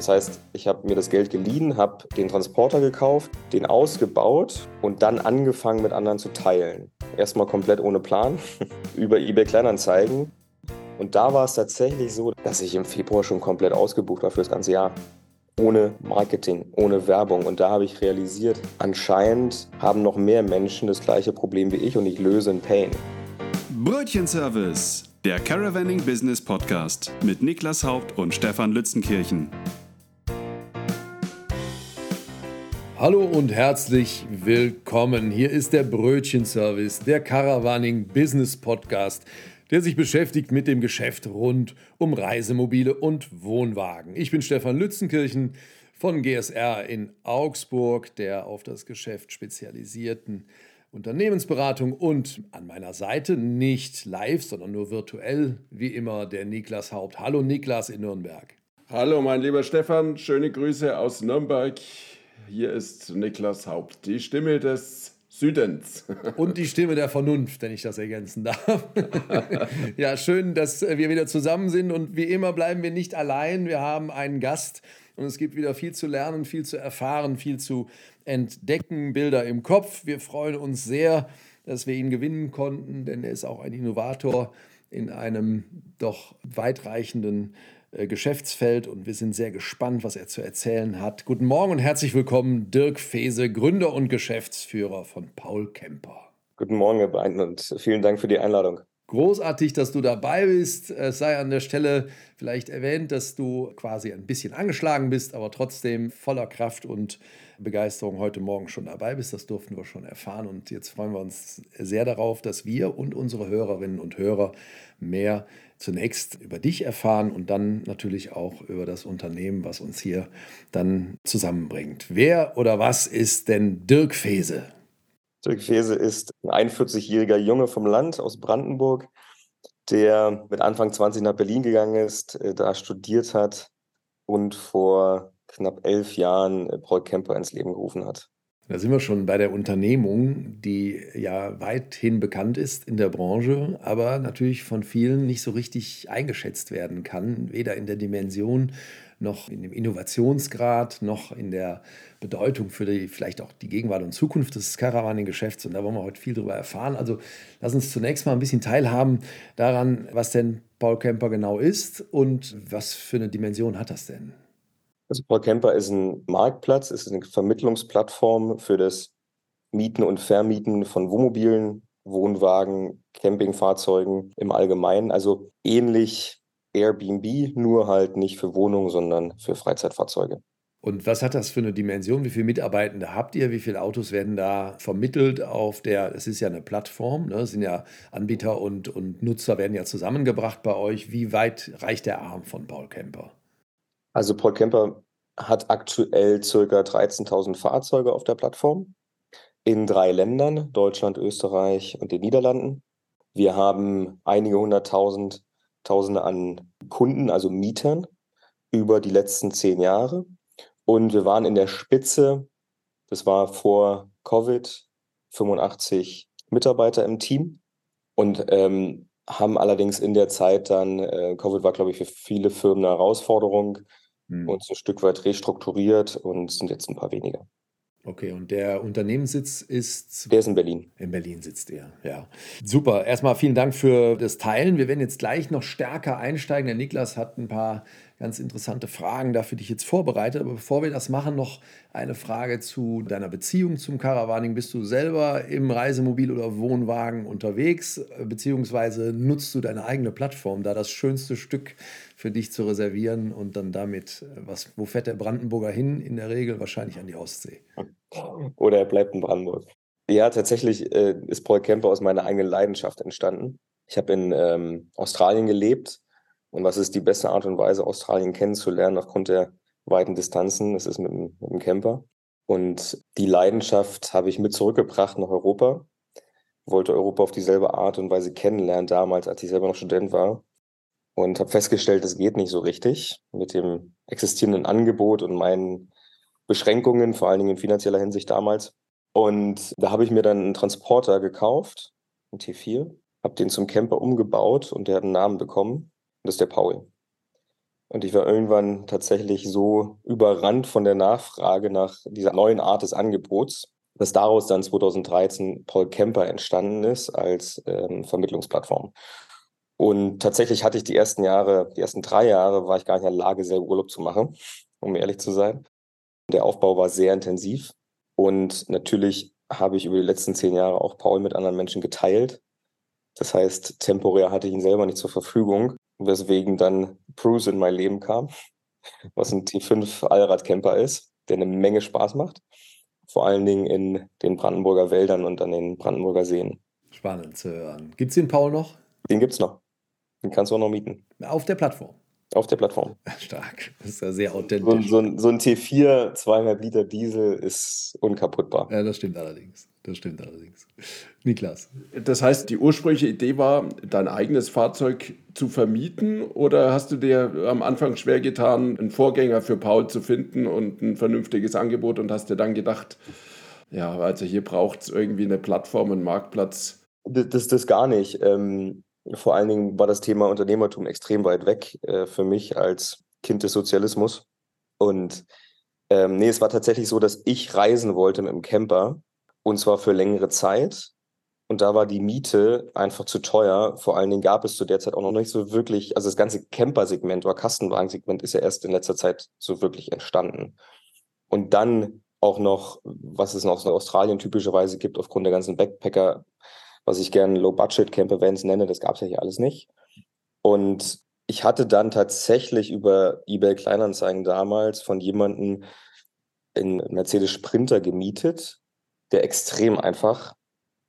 Das heißt, ich habe mir das Geld geliehen, habe den Transporter gekauft, den ausgebaut und dann angefangen mit anderen zu teilen. Erstmal komplett ohne Plan über eBay Kleinanzeigen. Und da war es tatsächlich so, dass ich im Februar schon komplett ausgebucht war für das ganze Jahr. Ohne Marketing, ohne Werbung. Und da habe ich realisiert, anscheinend haben noch mehr Menschen das gleiche Problem wie ich und ich löse ein Pain. Brötchenservice, der Caravanning Business Podcast mit Niklas Haupt und Stefan Lützenkirchen. Hallo und herzlich willkommen. Hier ist der Brötchenservice, der Caravaning Business Podcast, der sich beschäftigt mit dem Geschäft rund um Reisemobile und Wohnwagen. Ich bin Stefan Lützenkirchen von GSR in Augsburg, der auf das Geschäft spezialisierten Unternehmensberatung und an meiner Seite nicht live, sondern nur virtuell, wie immer der Niklas Haupt. Hallo Niklas in Nürnberg. Hallo mein lieber Stefan, schöne Grüße aus Nürnberg. Hier ist Niklas Haupt, die Stimme des Südens. Und die Stimme der Vernunft, wenn ich das ergänzen darf. ja, schön, dass wir wieder zusammen sind und wie immer bleiben wir nicht allein. Wir haben einen Gast und es gibt wieder viel zu lernen, viel zu erfahren, viel zu entdecken, Bilder im Kopf. Wir freuen uns sehr, dass wir ihn gewinnen konnten, denn er ist auch ein Innovator in einem doch weitreichenden Geschäftsfeld und wir sind sehr gespannt, was er zu erzählen hat. Guten Morgen und herzlich willkommen, Dirk Fese, Gründer und Geschäftsführer von Paul Kemper. Guten Morgen, Herr Bein, und vielen Dank für die Einladung. Großartig, dass du dabei bist. Es sei an der Stelle vielleicht erwähnt, dass du quasi ein bisschen angeschlagen bist, aber trotzdem voller Kraft und Begeisterung heute Morgen schon dabei bist. Das durften wir schon erfahren. Und jetzt freuen wir uns sehr darauf, dass wir und unsere Hörerinnen und Hörer mehr zunächst über dich erfahren und dann natürlich auch über das Unternehmen, was uns hier dann zusammenbringt. Wer oder was ist denn Dirk Fese? Dirk Fese ist ein 41-jähriger Junge vom Land aus Brandenburg, der mit Anfang 20 nach Berlin gegangen ist, äh, da studiert hat und vor knapp elf Jahren äh, Paul Kemper ins Leben gerufen hat. Da sind wir schon bei der Unternehmung, die ja weithin bekannt ist in der Branche, aber natürlich von vielen nicht so richtig eingeschätzt werden kann, weder in der Dimension noch in dem Innovationsgrad, noch in der Bedeutung für die, vielleicht auch die Gegenwart und Zukunft des Caravaning-Geschäfts. Und da wollen wir heute viel darüber erfahren. Also lass uns zunächst mal ein bisschen teilhaben daran, was denn Paul Camper genau ist und was für eine Dimension hat das denn? Also Paul Camper ist ein Marktplatz, ist eine Vermittlungsplattform für das Mieten und Vermieten von Wohnmobilen, Wohnwagen, Campingfahrzeugen im Allgemeinen. Also ähnlich Airbnb, nur halt nicht für Wohnungen, sondern für Freizeitfahrzeuge. Und was hat das für eine Dimension? Wie viele Mitarbeitende habt ihr? Wie viele Autos werden da vermittelt auf der, es ist ja eine Plattform, ne? es sind ja Anbieter und, und Nutzer werden ja zusammengebracht bei euch. Wie weit reicht der Arm von Paul Camper? Also Paul Kemper hat aktuell ca. 13.000 Fahrzeuge auf der Plattform in drei Ländern, Deutschland, Österreich und den Niederlanden. Wir haben einige hunderttausend, Tausende an Kunden, also Mietern, über die letzten zehn Jahre. Und wir waren in der Spitze, das war vor Covid, 85 Mitarbeiter im Team und ähm, haben allerdings in der Zeit dann, äh, Covid war, glaube ich, für viele Firmen eine Herausforderung, hm. uns ein Stück weit restrukturiert und sind jetzt ein paar weniger. Okay, und der Unternehmenssitz ist. Der ist in Berlin. In Berlin sitzt er, ja. Super. Erstmal vielen Dank für das Teilen. Wir werden jetzt gleich noch stärker einsteigen. Der Niklas hat ein paar ganz interessante Fragen da für dich jetzt vorbereitet. Aber bevor wir das machen, noch eine Frage zu deiner Beziehung zum Caravaning. Bist du selber im Reisemobil oder Wohnwagen unterwegs, beziehungsweise nutzt du deine eigene Plattform, da das schönste Stück für dich zu reservieren und dann damit, was, wo fährt der Brandenburger hin? In der Regel wahrscheinlich an die Ostsee. Oder er bleibt in Brandenburg. Ja, tatsächlich äh, ist Paul Camper aus meiner eigenen Leidenschaft entstanden. Ich habe in ähm, Australien gelebt und was ist die beste Art und Weise, Australien kennenzulernen aufgrund der weiten Distanzen? Das ist mit, dem Camper. Und die Leidenschaft habe ich mit zurückgebracht nach Europa. Wollte Europa auf dieselbe Art und Weise kennenlernen damals, als ich selber noch Student war. Und habe festgestellt, das geht nicht so richtig mit dem existierenden Angebot und meinen Beschränkungen, vor allen Dingen in finanzieller Hinsicht damals. Und da habe ich mir dann einen Transporter gekauft, einen T4, habe den zum Camper umgebaut und der hat einen Namen bekommen das ist der Paul. Und ich war irgendwann tatsächlich so überrannt von der Nachfrage nach dieser neuen Art des Angebots, dass daraus dann 2013 Paul Kemper entstanden ist als ähm, Vermittlungsplattform. Und tatsächlich hatte ich die ersten Jahre, die ersten drei Jahre, war ich gar nicht in der Lage, selber Urlaub zu machen, um ehrlich zu sein. Der Aufbau war sehr intensiv. Und natürlich habe ich über die letzten zehn Jahre auch Paul mit anderen Menschen geteilt. Das heißt, temporär hatte ich ihn selber nicht zur Verfügung, weswegen dann Bruce in mein Leben kam, was ein T5 Allradcamper ist, der eine Menge Spaß macht. Vor allen Dingen in den Brandenburger Wäldern und an den Brandenburger Seen. Spannend zu hören. Gibt es den Paul noch? Den gibt es noch. Den kannst du auch noch mieten. Auf der Plattform. Auf der Plattform. Stark. Das ist ja sehr authentisch. So, so, so ein T4, zweieinhalb Liter Diesel ist unkaputtbar. Ja, das stimmt allerdings. Das stimmt allerdings. Niklas. Das heißt, die ursprüngliche Idee war, dein eigenes Fahrzeug zu vermieten oder hast du dir am Anfang schwer getan, einen Vorgänger für Paul zu finden und ein vernünftiges Angebot und hast dir dann gedacht, ja, also hier braucht es irgendwie eine Plattform, einen Marktplatz? Das, das, das gar nicht. Ähm, vor allen Dingen war das Thema Unternehmertum extrem weit weg äh, für mich als Kind des Sozialismus. Und ähm, nee, es war tatsächlich so, dass ich reisen wollte mit dem Camper und zwar für längere Zeit. Und da war die Miete einfach zu teuer. Vor allen Dingen gab es zu der Zeit auch noch nicht so wirklich, also das ganze Camper-Segment oder Kastenwagensegment ist ja erst in letzter Zeit so wirklich entstanden. Und dann auch noch, was es noch in Australien typischerweise gibt, aufgrund der ganzen Backpacker, was ich gerne Low-Budget-Camper-Vans nenne, das gab es ja hier alles nicht. Und ich hatte dann tatsächlich über eBay Kleinanzeigen damals von jemandem in Mercedes Sprinter gemietet, der extrem einfach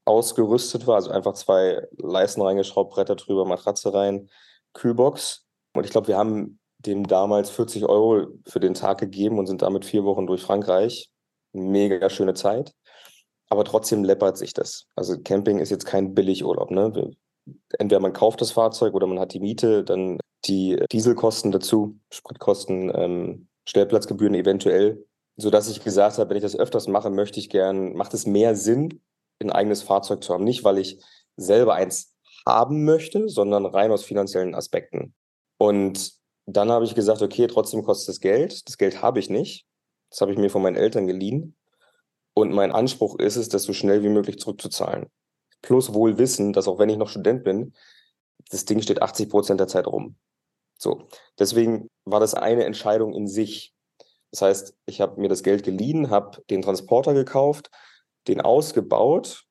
ausgerüstet war. Also einfach zwei Leisten reingeschraubt, Bretter drüber, Matratze rein, Kühlbox. Und ich glaube, wir haben dem damals 40 Euro für den Tag gegeben und sind damit vier Wochen durch Frankreich. Mega schöne Zeit. Aber trotzdem läppert sich das. Also Camping ist jetzt kein Billigurlaub. Ne? Entweder man kauft das Fahrzeug oder man hat die Miete, dann die Dieselkosten dazu, Spritkosten, ähm, Stellplatzgebühren eventuell sodass ich gesagt habe, wenn ich das öfters mache, möchte ich gern, macht es mehr Sinn, ein eigenes Fahrzeug zu haben. Nicht, weil ich selber eins haben möchte, sondern rein aus finanziellen Aspekten. Und dann habe ich gesagt, okay, trotzdem kostet es Geld. Das Geld habe ich nicht. Das habe ich mir von meinen Eltern geliehen. Und mein Anspruch ist es, das so schnell wie möglich zurückzuzahlen. Plus wohl wissen, dass auch wenn ich noch Student bin, das Ding steht 80 Prozent der Zeit rum. So. Deswegen war das eine Entscheidung in sich. Das heißt, ich habe mir das Geld geliehen, habe den Transporter gekauft, den ausgebaut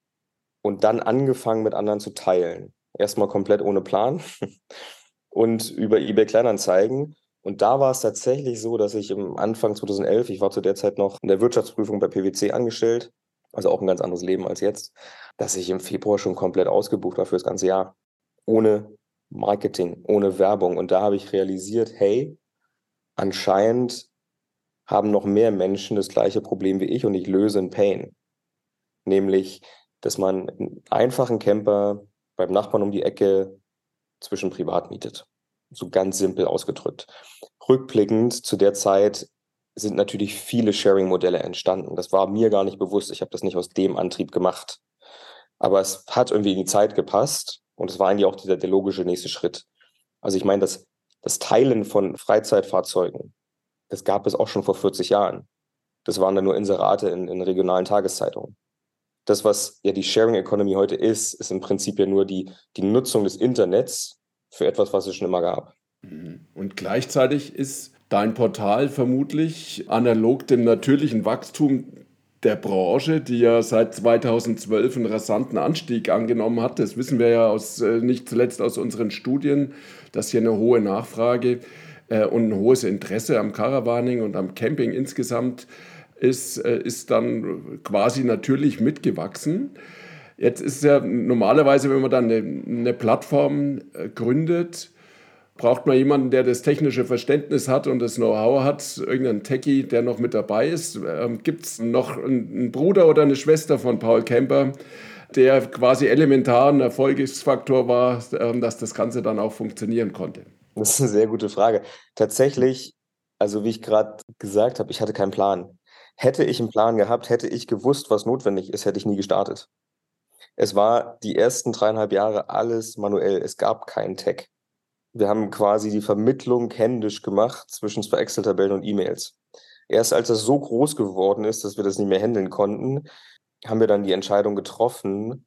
und dann angefangen mit anderen zu teilen. Erstmal komplett ohne Plan und über eBay Kleinanzeigen. Und da war es tatsächlich so, dass ich im Anfang 2011, ich war zu der Zeit noch in der Wirtschaftsprüfung bei PwC angestellt, also auch ein ganz anderes Leben als jetzt, dass ich im Februar schon komplett ausgebucht war für das ganze Jahr. Ohne Marketing, ohne Werbung. Und da habe ich realisiert, hey, anscheinend haben noch mehr Menschen das gleiche Problem wie ich und ich löse ein Pain. Nämlich, dass man einen einfachen Camper beim Nachbarn um die Ecke zwischen privat mietet. So ganz simpel ausgedrückt. Rückblickend zu der Zeit sind natürlich viele Sharing-Modelle entstanden. Das war mir gar nicht bewusst. Ich habe das nicht aus dem Antrieb gemacht. Aber es hat irgendwie in die Zeit gepasst und es war eigentlich auch dieser, der logische nächste Schritt. Also ich meine, das, das Teilen von Freizeitfahrzeugen das gab es auch schon vor 40 Jahren. Das waren dann nur Inserate in, in regionalen Tageszeitungen. Das, was ja die Sharing Economy heute ist, ist im Prinzip ja nur die, die Nutzung des Internets für etwas, was es schon immer gab. Mhm. Und gleichzeitig ist dein Portal vermutlich analog dem natürlichen Wachstum der Branche, die ja seit 2012 einen rasanten Anstieg angenommen hat. Das wissen wir ja aus, äh, nicht zuletzt aus unseren Studien, dass hier eine hohe Nachfrage äh, und ein hohes Interesse am Caravaning und am Camping insgesamt ist, äh, ist dann quasi natürlich mitgewachsen. Jetzt ist ja normalerweise, wenn man dann eine, eine Plattform äh, gründet, braucht man jemanden, der das technische Verständnis hat und das Know-how hat, irgendeinen Techie, der noch mit dabei ist. Ähm, Gibt es noch einen Bruder oder eine Schwester von Paul Kemper, der quasi elementaren Erfolgsfaktor war, ähm, dass das Ganze dann auch funktionieren konnte? Das ist eine sehr gute Frage. Tatsächlich, also wie ich gerade gesagt habe, ich hatte keinen Plan. Hätte ich einen Plan gehabt, hätte ich gewusst, was notwendig ist, hätte ich nie gestartet. Es war die ersten dreieinhalb Jahre alles manuell. Es gab keinen Tech. Wir haben quasi die Vermittlung händisch gemacht zwischen zwei Excel-Tabellen und E-Mails. Erst als das so groß geworden ist, dass wir das nicht mehr handeln konnten, haben wir dann die Entscheidung getroffen,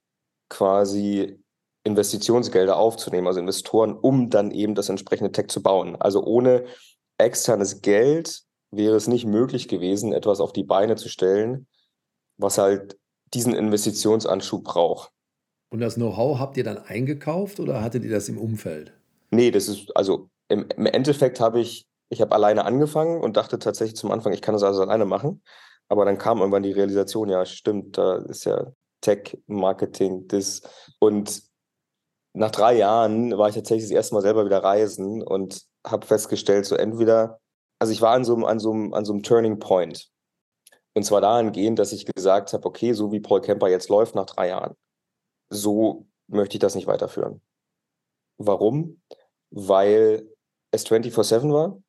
quasi Investitionsgelder aufzunehmen, also Investoren, um dann eben das entsprechende Tech zu bauen. Also ohne externes Geld wäre es nicht möglich gewesen, etwas auf die Beine zu stellen, was halt diesen Investitionsanschub braucht. Und das Know-how habt ihr dann eingekauft oder hattet ihr das im Umfeld? Nee, das ist, also im, im Endeffekt habe ich, ich habe alleine angefangen und dachte tatsächlich zum Anfang, ich kann das alles alleine machen. Aber dann kam irgendwann die Realisation, ja, stimmt, da ist ja Tech, Marketing, das. Und nach drei Jahren war ich tatsächlich das erste Mal selber wieder reisen und habe festgestellt, so entweder, also ich war an so, einem, an, so einem, an so einem Turning Point. Und zwar dahingehend, dass ich gesagt habe, okay, so wie Paul Kemper jetzt läuft nach drei Jahren, so möchte ich das nicht weiterführen. Warum? Weil es 24-7 war.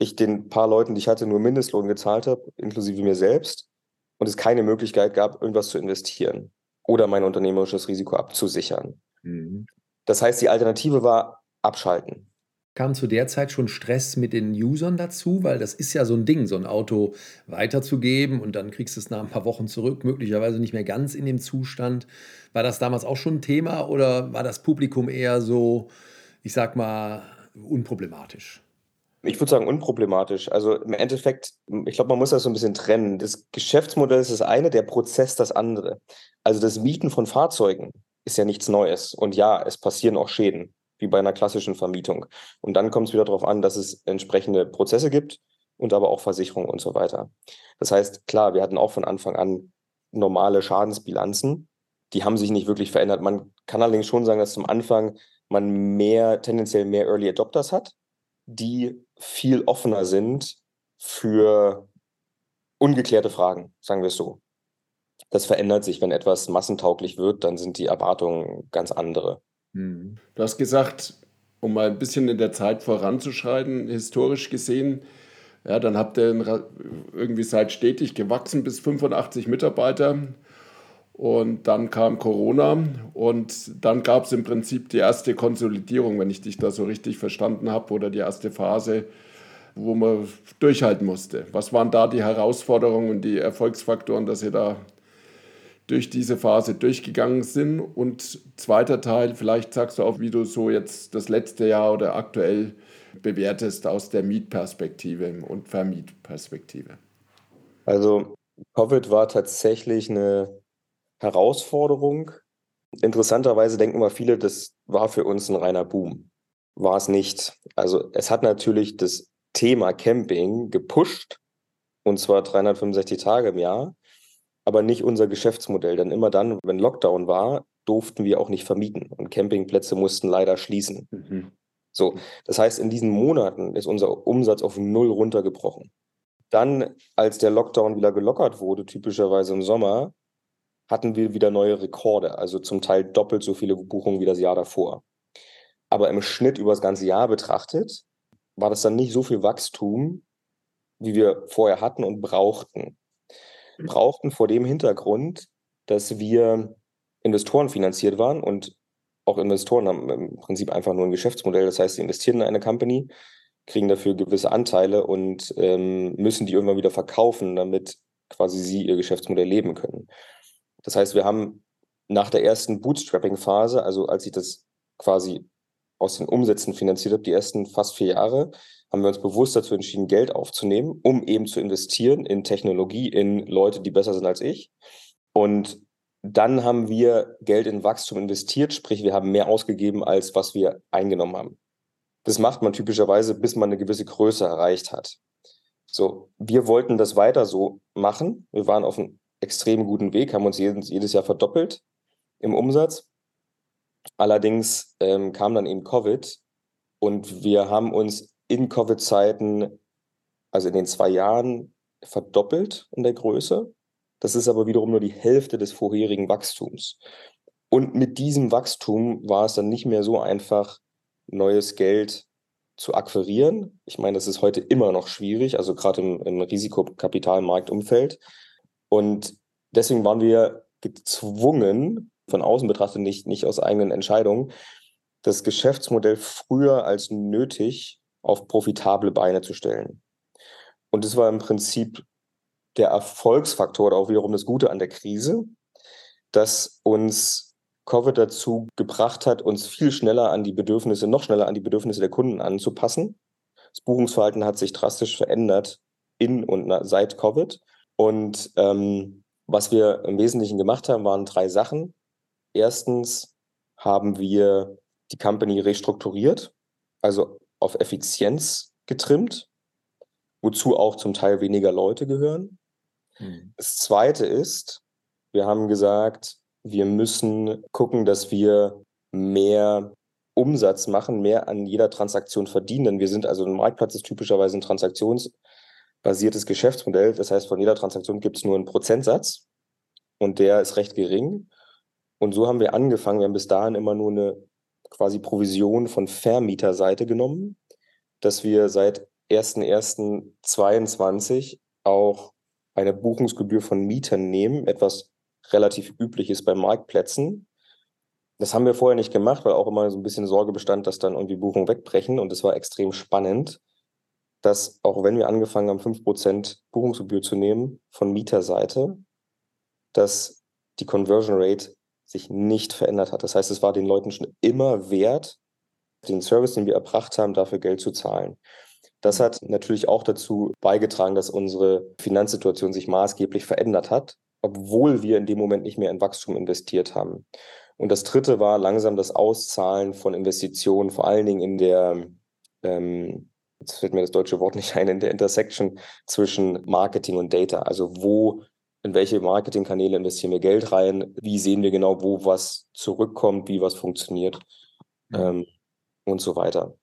Ich den paar Leuten, die ich hatte, nur Mindestlohn gezahlt habe, inklusive mir selbst. Und es keine Möglichkeit gab, irgendwas zu investieren oder mein unternehmerisches Risiko abzusichern. Mhm. Das heißt, die Alternative war abschalten. Kam zu der Zeit schon Stress mit den Usern dazu? Weil das ist ja so ein Ding, so ein Auto weiterzugeben und dann kriegst du es nach ein paar Wochen zurück, möglicherweise nicht mehr ganz in dem Zustand. War das damals auch schon ein Thema oder war das Publikum eher so, ich sag mal, unproblematisch? Ich würde sagen unproblematisch. Also im Endeffekt, ich glaube, man muss das so ein bisschen trennen. Das Geschäftsmodell ist das eine, der Prozess das andere. Also das Mieten von Fahrzeugen ist ja nichts Neues. Und ja, es passieren auch Schäden, wie bei einer klassischen Vermietung. Und dann kommt es wieder darauf an, dass es entsprechende Prozesse gibt und aber auch Versicherungen und so weiter. Das heißt, klar, wir hatten auch von Anfang an normale Schadensbilanzen. Die haben sich nicht wirklich verändert. Man kann allerdings schon sagen, dass zum Anfang man mehr, tendenziell mehr Early Adopters hat, die viel offener sind für ungeklärte Fragen, sagen wir es so das verändert sich. Wenn etwas massentauglich wird, dann sind die Erwartungen ganz andere. Hm. Du hast gesagt, um mal ein bisschen in der Zeit voranzuschreiten, historisch gesehen, ja, dann habt ihr irgendwie seid stetig gewachsen bis 85 Mitarbeiter. Und dann kam Corona und dann gab es im Prinzip die erste Konsolidierung, wenn ich dich da so richtig verstanden habe, oder die erste Phase, wo man durchhalten musste. Was waren da die Herausforderungen und die Erfolgsfaktoren, dass ihr da durch diese Phase durchgegangen sind. Und zweiter Teil, vielleicht sagst du auch, wie du so jetzt das letzte Jahr oder aktuell bewertest aus der Mietperspektive und Vermietperspektive. Also Covid war tatsächlich eine Herausforderung. Interessanterweise denken immer viele, das war für uns ein reiner Boom. War es nicht. Also es hat natürlich das Thema Camping gepusht, und zwar 365 Tage im Jahr aber nicht unser Geschäftsmodell. Denn immer dann, wenn Lockdown war, durften wir auch nicht vermieten und Campingplätze mussten leider schließen. Mhm. So, das heißt, in diesen Monaten ist unser Umsatz auf null runtergebrochen. Dann, als der Lockdown wieder gelockert wurde, typischerweise im Sommer, hatten wir wieder neue Rekorde, also zum Teil doppelt so viele Buchungen wie das Jahr davor. Aber im Schnitt über das ganze Jahr betrachtet, war das dann nicht so viel Wachstum, wie wir vorher hatten und brauchten brauchten vor dem Hintergrund, dass wir Investoren finanziert waren und auch Investoren haben im Prinzip einfach nur ein Geschäftsmodell. Das heißt, sie investieren in eine Company, kriegen dafür gewisse Anteile und ähm, müssen die irgendwann wieder verkaufen, damit quasi sie ihr Geschäftsmodell leben können. Das heißt, wir haben nach der ersten Bootstrapping-Phase, also als ich das quasi aus den Umsätzen finanziert habe, die ersten fast vier Jahre, haben wir uns bewusst dazu entschieden, Geld aufzunehmen, um eben zu investieren in Technologie, in Leute, die besser sind als ich. Und dann haben wir Geld in Wachstum investiert, sprich, wir haben mehr ausgegeben, als was wir eingenommen haben. Das macht man typischerweise, bis man eine gewisse Größe erreicht hat. So, wir wollten das weiter so machen. Wir waren auf einem extrem guten Weg, haben uns jedes, jedes Jahr verdoppelt im Umsatz. Allerdings ähm, kam dann eben Covid und wir haben uns in Covid-Zeiten, also in den zwei Jahren, verdoppelt in der Größe. Das ist aber wiederum nur die Hälfte des vorherigen Wachstums. Und mit diesem Wachstum war es dann nicht mehr so einfach, neues Geld zu akquirieren. Ich meine, das ist heute immer noch schwierig, also gerade im, im Risikokapitalmarktumfeld. Und deswegen waren wir gezwungen, von außen betrachtet, nicht, nicht aus eigenen Entscheidungen, das Geschäftsmodell früher als nötig auf profitable Beine zu stellen. Und das war im Prinzip der Erfolgsfaktor oder auch wiederum das Gute an der Krise, dass uns Covid dazu gebracht hat, uns viel schneller an die Bedürfnisse, noch schneller an die Bedürfnisse der Kunden anzupassen. Das Buchungsverhalten hat sich drastisch verändert in und seit Covid. Und ähm, was wir im Wesentlichen gemacht haben, waren drei Sachen. Erstens haben wir die Company restrukturiert, also auf Effizienz getrimmt, wozu auch zum Teil weniger Leute gehören. Mhm. Das zweite ist, wir haben gesagt, wir müssen gucken, dass wir mehr Umsatz machen, mehr an jeder Transaktion verdienen. Wir sind also ein Marktplatz ist typischerweise ein transaktionsbasiertes Geschäftsmodell. Das heißt, von jeder Transaktion gibt es nur einen Prozentsatz und der ist recht gering. Und so haben wir angefangen. Wir haben bis dahin immer nur eine quasi Provision von Vermieterseite genommen, dass wir seit 1.1.22 auch eine Buchungsgebühr von Mietern nehmen, etwas relativ üblich ist bei Marktplätzen. Das haben wir vorher nicht gemacht, weil auch immer so ein bisschen Sorge bestand, dass dann irgendwie Buchungen wegbrechen. Und es war extrem spannend, dass auch wenn wir angefangen haben, 5% Buchungsgebühr zu nehmen von Mieterseite, dass die Conversion Rate sich nicht verändert hat. Das heißt, es war den Leuten schon immer wert, den Service, den wir erbracht haben, dafür Geld zu zahlen. Das hat natürlich auch dazu beigetragen, dass unsere Finanzsituation sich maßgeblich verändert hat, obwohl wir in dem Moment nicht mehr in Wachstum investiert haben. Und das dritte war langsam das Auszahlen von Investitionen, vor allen Dingen in der, ähm, jetzt fällt mir das deutsche Wort nicht ein, in der Intersection zwischen Marketing und Data. Also wo, in welche Marketingkanäle investieren wir Geld rein? Wie sehen wir genau, wo was zurückkommt, wie was funktioniert ähm, und so weiter.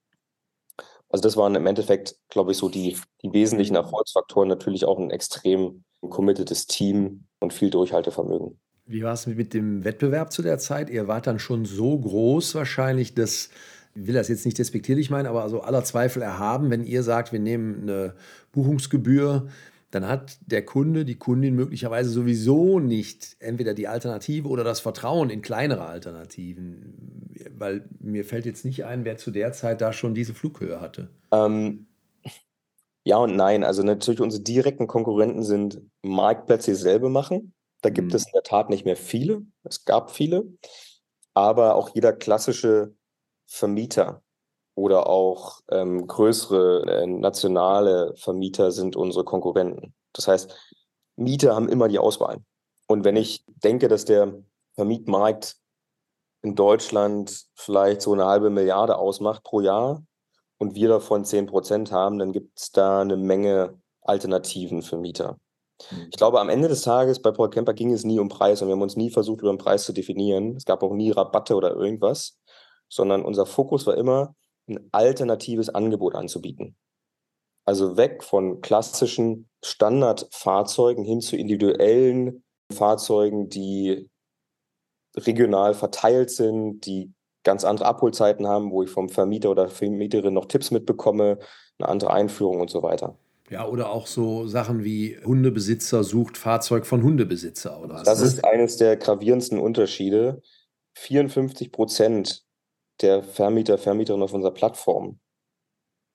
Also das waren im Endeffekt, glaube ich, so die, die wesentlichen Erfolgsfaktoren. Natürlich auch ein extrem committedes Team und viel Durchhaltevermögen. Wie war es mit dem Wettbewerb zu der Zeit? Ihr wart dann schon so groß wahrscheinlich, dass, ich will das jetzt nicht despektierlich meinen, aber also aller Zweifel erhaben, wenn ihr sagt, wir nehmen eine Buchungsgebühr, dann hat der Kunde, die Kundin möglicherweise sowieso nicht entweder die Alternative oder das Vertrauen in kleinere Alternativen. Weil mir fällt jetzt nicht ein, wer zu der Zeit da schon diese Flughöhe hatte. Ähm, ja und nein. Also natürlich unsere direkten Konkurrenten sind Marktplätze, die selber machen. Da gibt mhm. es in der Tat nicht mehr viele. Es gab viele. Aber auch jeder klassische Vermieter oder auch ähm, größere äh, nationale Vermieter sind unsere Konkurrenten. Das heißt, Mieter haben immer die Auswahl. Und wenn ich denke, dass der Vermietmarkt in Deutschland vielleicht so eine halbe Milliarde ausmacht pro Jahr und wir davon 10 Prozent haben, dann gibt es da eine Menge Alternativen für Mieter. Mhm. Ich glaube, am Ende des Tages bei Paul Kemper ging es nie um Preis und wir haben uns nie versucht, über den Preis zu definieren. Es gab auch nie Rabatte oder irgendwas, sondern unser Fokus war immer, ein alternatives Angebot anzubieten. Also weg von klassischen Standardfahrzeugen hin zu individuellen Fahrzeugen, die regional verteilt sind, die ganz andere Abholzeiten haben, wo ich vom Vermieter oder Vermieterin noch Tipps mitbekomme, eine andere Einführung und so weiter. Ja, oder auch so Sachen wie Hundebesitzer sucht Fahrzeug von Hundebesitzer oder Das ist eines der gravierendsten Unterschiede. 54 Prozent der Vermieter, Vermieterinnen auf unserer Plattform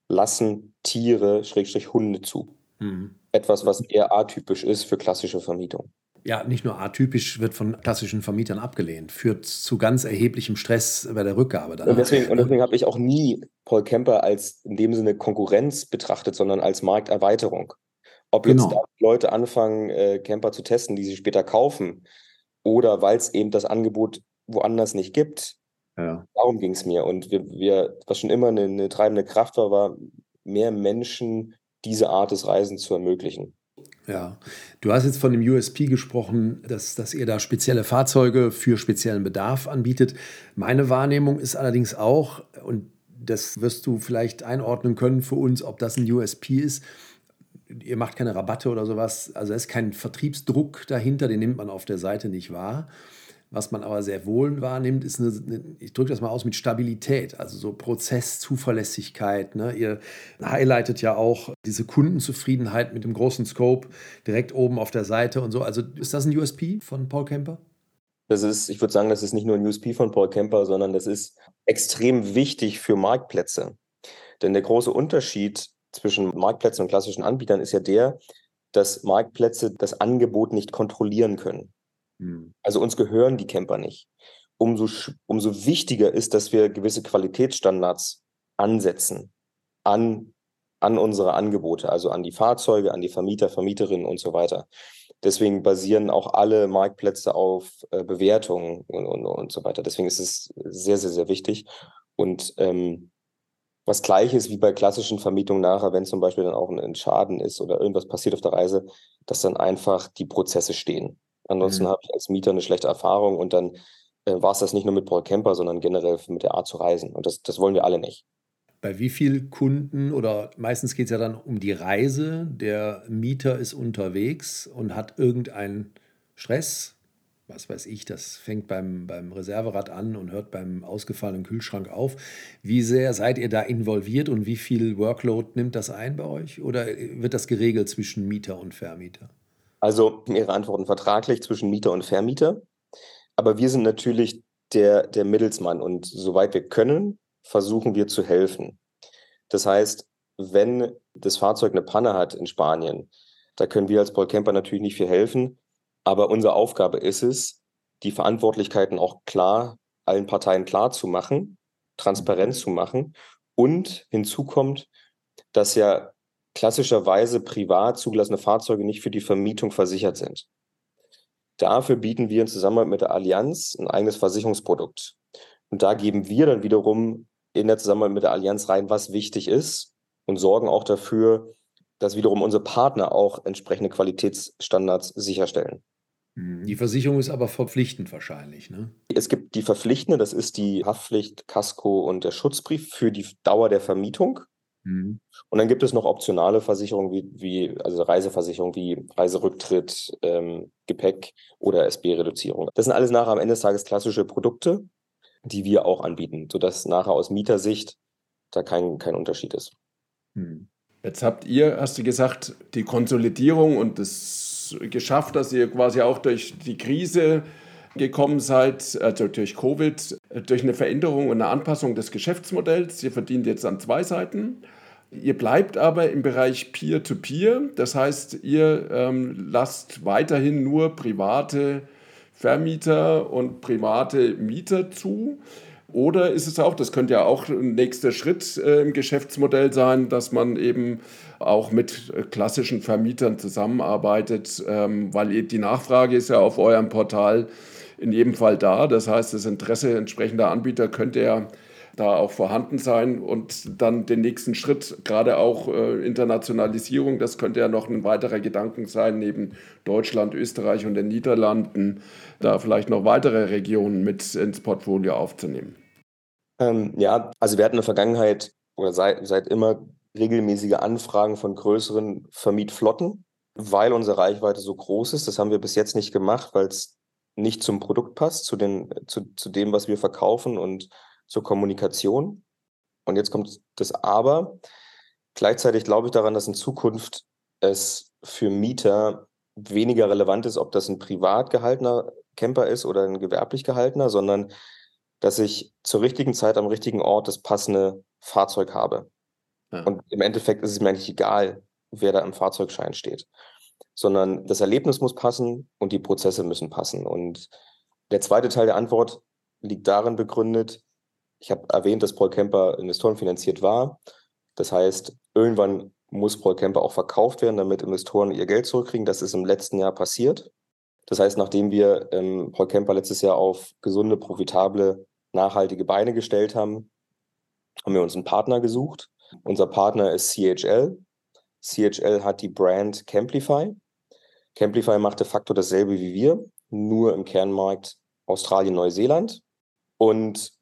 lassen Tiere, Schrägstrich Hunde zu. Mhm. Etwas, was eher atypisch ist für klassische Vermietung ja, nicht nur atypisch wird von klassischen Vermietern abgelehnt, führt zu ganz erheblichem Stress bei der Rückgabe. Danach. Und deswegen, deswegen habe ich auch nie Paul Kemper als in dem Sinne Konkurrenz betrachtet, sondern als Markterweiterung. Ob genau. jetzt Leute anfangen, äh, Camper zu testen, die sie später kaufen, oder weil es eben das Angebot woanders nicht gibt. Ja. Darum ging es mir. Und wir, wir, was schon immer eine, eine treibende Kraft war, war, mehr Menschen diese Art des Reisens zu ermöglichen. Ja, du hast jetzt von dem USP gesprochen, dass, dass ihr da spezielle Fahrzeuge für speziellen Bedarf anbietet. Meine Wahrnehmung ist allerdings auch, und das wirst du vielleicht einordnen können für uns, ob das ein USP ist. Ihr macht keine Rabatte oder sowas, also es ist kein Vertriebsdruck dahinter, den nimmt man auf der Seite nicht wahr. Was man aber sehr wohl wahrnimmt, ist eine, eine ich drücke das mal aus, mit Stabilität, also so Prozesszuverlässigkeit. Ne? Ihr highlightet ja auch diese Kundenzufriedenheit mit dem großen Scope direkt oben auf der Seite und so. Also ist das ein USP von Paul Kemper? Das ist, ich würde sagen, das ist nicht nur ein USP von Paul Kemper, sondern das ist extrem wichtig für Marktplätze. Denn der große Unterschied zwischen Marktplätzen und klassischen Anbietern ist ja der, dass Marktplätze das Angebot nicht kontrollieren können. Hm. Also uns gehören die Camper nicht. Umso, umso wichtiger ist, dass wir gewisse Qualitätsstandards ansetzen an, an unsere Angebote, also an die Fahrzeuge, an die Vermieter, Vermieterinnen und so weiter. Deswegen basieren auch alle Marktplätze auf äh, Bewertungen und, und, und so weiter. Deswegen ist es sehr, sehr, sehr wichtig. Und ähm, was gleiches wie bei klassischen Vermietungen nachher, wenn zum Beispiel dann auch ein Schaden ist oder irgendwas passiert auf der Reise, dass dann einfach die Prozesse stehen. Ansonsten mhm. habe ich als Mieter eine schlechte Erfahrung und dann äh, war es das nicht nur mit Paul Camper, sondern generell mit der Art zu reisen. Und das, das wollen wir alle nicht. Bei wie vielen Kunden oder meistens geht es ja dann um die Reise, der Mieter ist unterwegs und hat irgendeinen Stress, was weiß ich, das fängt beim, beim Reserverad an und hört beim ausgefallenen Kühlschrank auf. Wie sehr seid ihr da involviert und wie viel Workload nimmt das ein bei euch? Oder wird das geregelt zwischen Mieter und Vermieter? Also Ihre Antworten vertraglich zwischen Mieter und Vermieter. Aber wir sind natürlich der, der Mittelsmann und soweit wir können, versuchen wir zu helfen. Das heißt, wenn das Fahrzeug eine Panne hat in Spanien, da können wir als Paul Camper natürlich nicht viel helfen. Aber unsere Aufgabe ist es, die Verantwortlichkeiten auch klar, allen Parteien klar zu machen, transparent zu machen. Und hinzu kommt, dass ja klassischerweise privat zugelassene Fahrzeuge nicht für die Vermietung versichert sind. Dafür bieten wir in Zusammenarbeit mit der Allianz ein eigenes Versicherungsprodukt. Und da geben wir dann wiederum in der Zusammenarbeit mit der Allianz rein, was wichtig ist und sorgen auch dafür, dass wiederum unsere Partner auch entsprechende Qualitätsstandards sicherstellen. Hm, die Versicherung ist aber verpflichtend wahrscheinlich, ne? Es gibt die verpflichtende, das ist die Haftpflicht, Casco und der Schutzbrief für die Dauer der Vermietung. Mhm. Und dann gibt es noch optionale Versicherungen wie, wie also Reiseversicherung wie Reiserücktritt, ähm, Gepäck oder SB-Reduzierung. Das sind alles nachher am Ende des Tages klassische Produkte, die wir auch anbieten, sodass nachher aus Mietersicht da kein, kein Unterschied ist. Hm. Jetzt habt ihr, hast du gesagt, die Konsolidierung und das geschafft, dass ihr quasi auch durch die Krise gekommen seid, also durch Covid, durch eine Veränderung und eine Anpassung des Geschäftsmodells. Ihr verdient jetzt an zwei Seiten. Ihr bleibt aber im Bereich Peer-to-Peer, -Peer. das heißt, ihr ähm, lasst weiterhin nur private Vermieter und private Mieter zu? Oder ist es auch, das könnte ja auch ein nächster Schritt äh, im Geschäftsmodell sein, dass man eben auch mit klassischen Vermietern zusammenarbeitet, ähm, weil die Nachfrage ist ja auf eurem Portal in jedem Fall da. Das heißt, das Interesse entsprechender Anbieter könnte ja da auch vorhanden sein und dann den nächsten Schritt, gerade auch äh, Internationalisierung, das könnte ja noch ein weiterer Gedanken sein, neben Deutschland, Österreich und den Niederlanden, da vielleicht noch weitere Regionen mit ins Portfolio aufzunehmen. Ähm, ja, also wir hatten in der Vergangenheit oder seit, seit immer regelmäßige Anfragen von größeren Vermietflotten, weil unsere Reichweite so groß ist. Das haben wir bis jetzt nicht gemacht, weil es nicht zum Produkt passt, zu, den, zu, zu dem, was wir verkaufen und zur Kommunikation. Und jetzt kommt das Aber. Gleichzeitig glaube ich daran, dass in Zukunft es für Mieter weniger relevant ist, ob das ein privat gehaltener Camper ist oder ein gewerblich gehaltener, sondern dass ich zur richtigen Zeit am richtigen Ort das passende Fahrzeug habe. Ja. Und im Endeffekt ist es mir eigentlich egal, wer da im Fahrzeugschein steht, sondern das Erlebnis muss passen und die Prozesse müssen passen. Und der zweite Teil der Antwort liegt darin begründet, ich habe erwähnt, dass Paul Kemper investorenfinanziert war. Das heißt, irgendwann muss Paul Kemper auch verkauft werden, damit Investoren ihr Geld zurückkriegen. Das ist im letzten Jahr passiert. Das heißt, nachdem wir ähm, Paul Kemper letztes Jahr auf gesunde, profitable, nachhaltige Beine gestellt haben, haben wir uns einen Partner gesucht. Unser Partner ist CHL. CHL hat die Brand Camplify. Camplify macht de facto dasselbe wie wir, nur im Kernmarkt Australien, Neuseeland. Und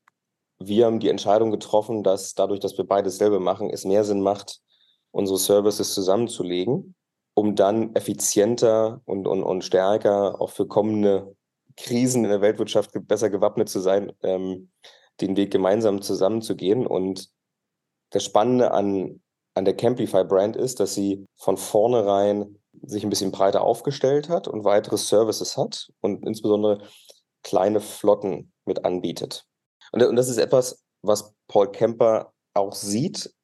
wir haben die Entscheidung getroffen, dass dadurch, dass wir beides selber machen, es mehr Sinn macht, unsere Services zusammenzulegen, um dann effizienter und, und, und stärker auch für kommende Krisen in der Weltwirtschaft besser gewappnet zu sein, ähm, den Weg gemeinsam zusammenzugehen. Und das Spannende an, an der Camplify-Brand ist, dass sie von vornherein sich ein bisschen breiter aufgestellt hat und weitere Services hat und insbesondere kleine Flotten mit anbietet. Und, und das ist etwas, was Paul Kemper auch sieht.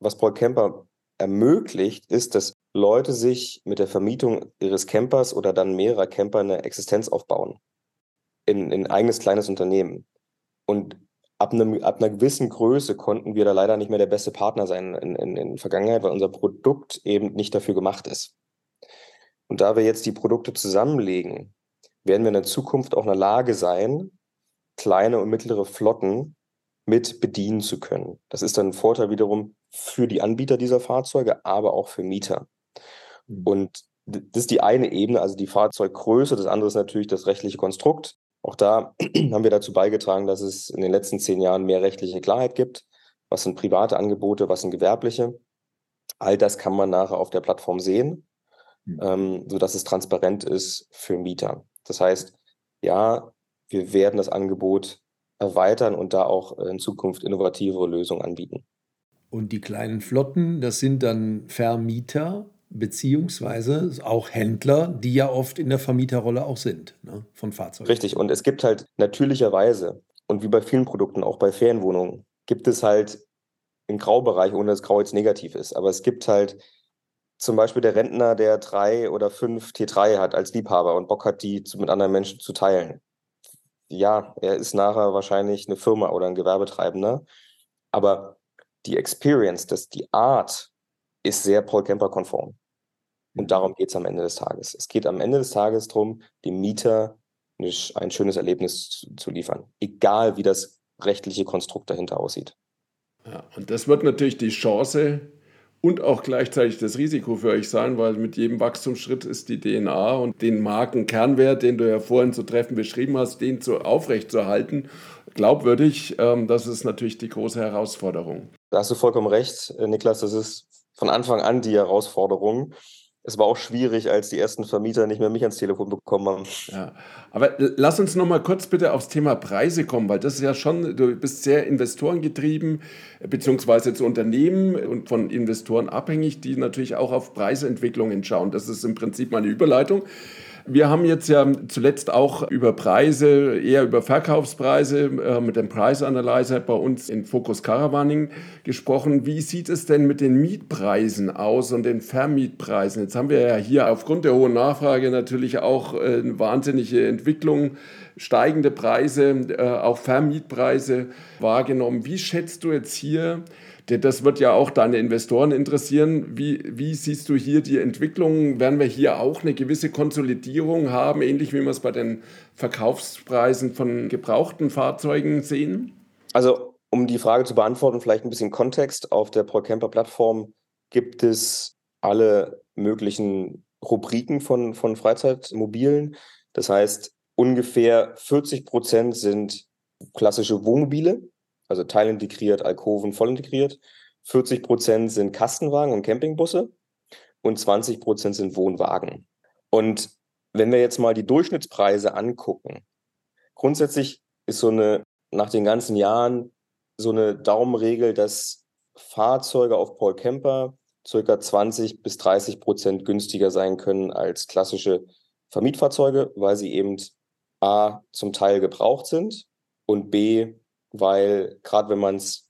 Was Paul Kemper ermöglicht, ist, dass Leute sich mit der Vermietung ihres Campers oder dann mehrerer Camper eine Existenz aufbauen. In, in ein eigenes kleines Unternehmen. Und ab, einem, ab einer gewissen Größe konnten wir da leider nicht mehr der beste Partner sein in, in, in Vergangenheit, weil unser Produkt eben nicht dafür gemacht ist. Und da wir jetzt die Produkte zusammenlegen, werden wir in der Zukunft auch in der Lage sein, kleine und mittlere Flotten mit bedienen zu können. Das ist dann ein Vorteil wiederum für die Anbieter dieser Fahrzeuge, aber auch für Mieter. Mhm. Und das ist die eine Ebene, also die Fahrzeuggröße. Das andere ist natürlich das rechtliche Konstrukt. Auch da haben wir dazu beigetragen, dass es in den letzten zehn Jahren mehr rechtliche Klarheit gibt. Was sind private Angebote, was sind gewerbliche? All das kann man nachher auf der Plattform sehen, mhm. ähm, sodass es transparent ist für Mieter. Das heißt, ja, wir werden das Angebot erweitern und da auch in Zukunft innovativere Lösungen anbieten. Und die kleinen Flotten, das sind dann Vermieter beziehungsweise auch Händler, die ja oft in der Vermieterrolle auch sind ne, von Fahrzeugen. Richtig, und es gibt halt natürlicherweise und wie bei vielen Produkten, auch bei Ferienwohnungen, gibt es halt im Graubereich, ohne dass Grau jetzt negativ ist, aber es gibt halt zum Beispiel der Rentner, der drei oder fünf T3 hat als Liebhaber und Bock hat, die mit anderen Menschen zu teilen. Ja, er ist nachher wahrscheinlich eine Firma oder ein Gewerbetreibender, aber die Experience, das, die Art ist sehr Paul Kemper konform. Und darum geht es am Ende des Tages. Es geht am Ende des Tages darum, dem Mieter ein schönes Erlebnis zu liefern, egal wie das rechtliche Konstrukt dahinter aussieht. Ja, und das wird natürlich die Chance und auch gleichzeitig das Risiko für euch sein, weil mit jedem Wachstumsschritt ist die DNA und den Markenkernwert, den du ja vorhin zu treffen beschrieben hast, den zu aufrechtzuerhalten, glaubwürdig, ähm, das ist natürlich die große Herausforderung. Da hast du vollkommen recht, Niklas, das ist von Anfang an die Herausforderung es war auch schwierig, als die ersten Vermieter nicht mehr mich ans Telefon bekommen haben. Ja, aber lass uns noch mal kurz bitte aufs Thema Preise kommen, weil das ist ja schon, du bist sehr investorengetrieben, beziehungsweise zu Unternehmen und von Investoren abhängig, die natürlich auch auf Preisentwicklungen schauen. Das ist im Prinzip meine Überleitung. Wir haben jetzt ja zuletzt auch über Preise, eher über Verkaufspreise äh, mit dem Preisanalyzer bei uns in Focus Caravaning gesprochen. Wie sieht es denn mit den Mietpreisen aus und den Vermietpreisen? Jetzt haben wir ja hier aufgrund der hohen Nachfrage natürlich auch äh, eine wahnsinnige Entwicklung steigende Preise, äh, auch Vermietpreise wahrgenommen. Wie schätzt du jetzt hier das wird ja auch deine Investoren interessieren. Wie, wie siehst du hier die Entwicklung? Werden wir hier auch eine gewisse Konsolidierung haben, ähnlich wie wir es bei den Verkaufspreisen von gebrauchten Fahrzeugen sehen? Also, um die Frage zu beantworten, vielleicht ein bisschen Kontext. Auf der ProCamper-Plattform gibt es alle möglichen Rubriken von, von Freizeitmobilen. Das heißt, ungefähr 40 Prozent sind klassische Wohnmobile, also teilintegriert, Alkoven voll integriert. 40 Prozent sind Kastenwagen und Campingbusse und 20 Prozent sind Wohnwagen. Und wenn wir jetzt mal die Durchschnittspreise angucken, grundsätzlich ist so eine, nach den ganzen Jahren, so eine Daumenregel, dass Fahrzeuge auf Paul Camper circa 20 bis 30 Prozent günstiger sein können als klassische Vermietfahrzeuge, weil sie eben A zum Teil gebraucht sind und B weil gerade wenn man es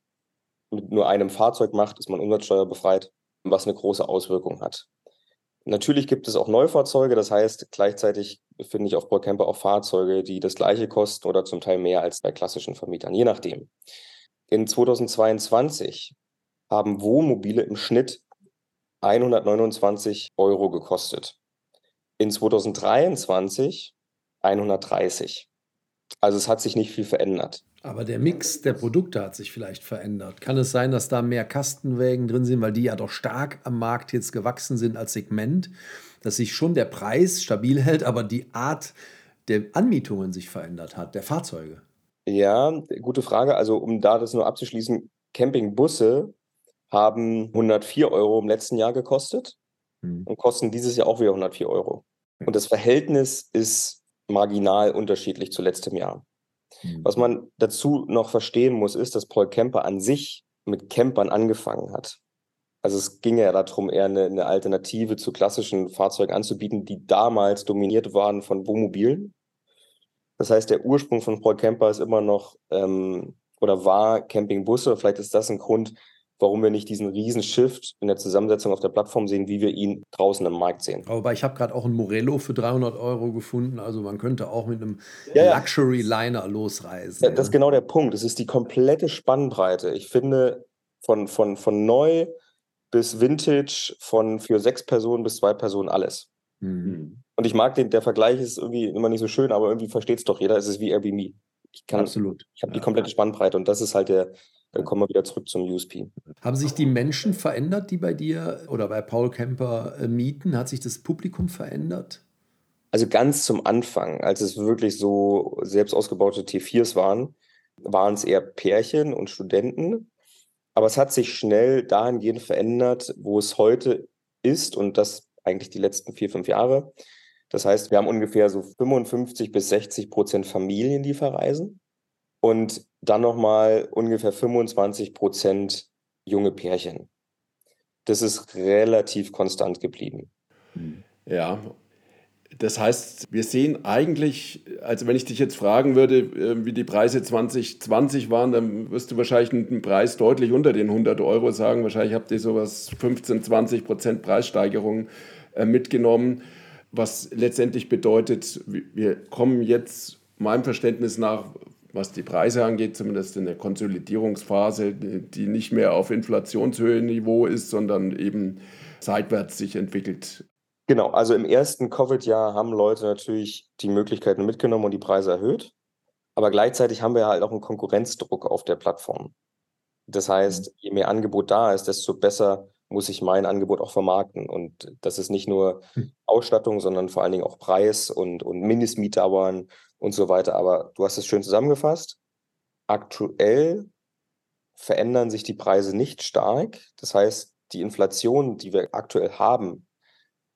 mit nur einem Fahrzeug macht, ist man umsatzsteuerbefreit, was eine große Auswirkung hat. Natürlich gibt es auch Neufahrzeuge, das heißt, gleichzeitig finde ich auf Camper auch Fahrzeuge, die das gleiche kosten oder zum Teil mehr als bei klassischen Vermietern, je nachdem. In 2022 haben Wohnmobile im Schnitt 129 Euro gekostet. In 2023 130. Also es hat sich nicht viel verändert. Aber der Mix der Produkte hat sich vielleicht verändert. Kann es sein, dass da mehr Kastenwägen drin sind, weil die ja doch stark am Markt jetzt gewachsen sind als Segment, dass sich schon der Preis stabil hält, aber die Art der Anmietungen sich verändert hat, der Fahrzeuge? Ja, gute Frage. Also um da das nur abzuschließen, Campingbusse haben 104 Euro im letzten Jahr gekostet hm. und kosten dieses Jahr auch wieder 104 Euro. Und das Verhältnis ist marginal unterschiedlich zu letztem Jahr. Mhm. Was man dazu noch verstehen muss, ist, dass Paul Kemper an sich mit Campern angefangen hat. Also es ging ja darum, eher eine, eine Alternative zu klassischen Fahrzeugen anzubieten, die damals dominiert waren von Wohnmobilen. Das heißt, der Ursprung von Paul Camper ist immer noch ähm, oder war Campingbusse. Vielleicht ist das ein Grund, warum wir nicht diesen riesen Shift in der Zusammensetzung auf der Plattform sehen, wie wir ihn draußen im Markt sehen. Aber ich habe gerade auch einen Morello für 300 Euro gefunden. Also man könnte auch mit einem ja. Luxury-Liner losreisen. Ja, das ist genau der Punkt. Es ist die komplette Spannbreite. Ich finde, von, von, von neu bis Vintage, von für sechs Personen bis zwei Personen alles. Mhm. Und ich mag den, der Vergleich ist irgendwie immer nicht so schön, aber irgendwie versteht es doch jeder. Es ist wie Airbnb. Ich kann, Absolut. Ich habe ja. die komplette Spannbreite und das ist halt der, dann kommen wir wieder zurück zum USP. Haben sich die Menschen verändert, die bei dir oder bei Paul Kemper äh, mieten? Hat sich das Publikum verändert? Also ganz zum Anfang, als es wirklich so selbst ausgebaute T4s waren, waren es eher Pärchen und Studenten. Aber es hat sich schnell dahingehend verändert, wo es heute ist und das eigentlich die letzten vier, fünf Jahre. Das heißt, wir haben ungefähr so 55 bis 60 Prozent Familien, die verreisen und dann nochmal ungefähr 25 Prozent junge Pärchen. Das ist relativ konstant geblieben. Ja, das heißt, wir sehen eigentlich, also wenn ich dich jetzt fragen würde, äh, wie die Preise 2020 waren, dann wirst du wahrscheinlich einen Preis deutlich unter den 100 Euro sagen. Wahrscheinlich habt ihr sowas 15, 20 Prozent Preissteigerung äh, mitgenommen, was letztendlich bedeutet, wir kommen jetzt meinem Verständnis nach, was die Preise angeht, zumindest in der Konsolidierungsphase, die nicht mehr auf Inflationshöhenniveau ist, sondern eben seitwärts sich entwickelt. Genau, also im ersten Covid-Jahr haben Leute natürlich die Möglichkeiten mitgenommen und die Preise erhöht. Aber gleichzeitig haben wir halt auch einen Konkurrenzdruck auf der Plattform. Das heißt, mhm. je mehr Angebot da ist, desto besser muss ich mein Angebot auch vermarkten. Und das ist nicht nur hm. Ausstattung, sondern vor allen Dingen auch Preis und, und Mindestmietdauern und so weiter. Aber du hast es schön zusammengefasst. Aktuell verändern sich die Preise nicht stark. Das heißt, die Inflation, die wir aktuell haben,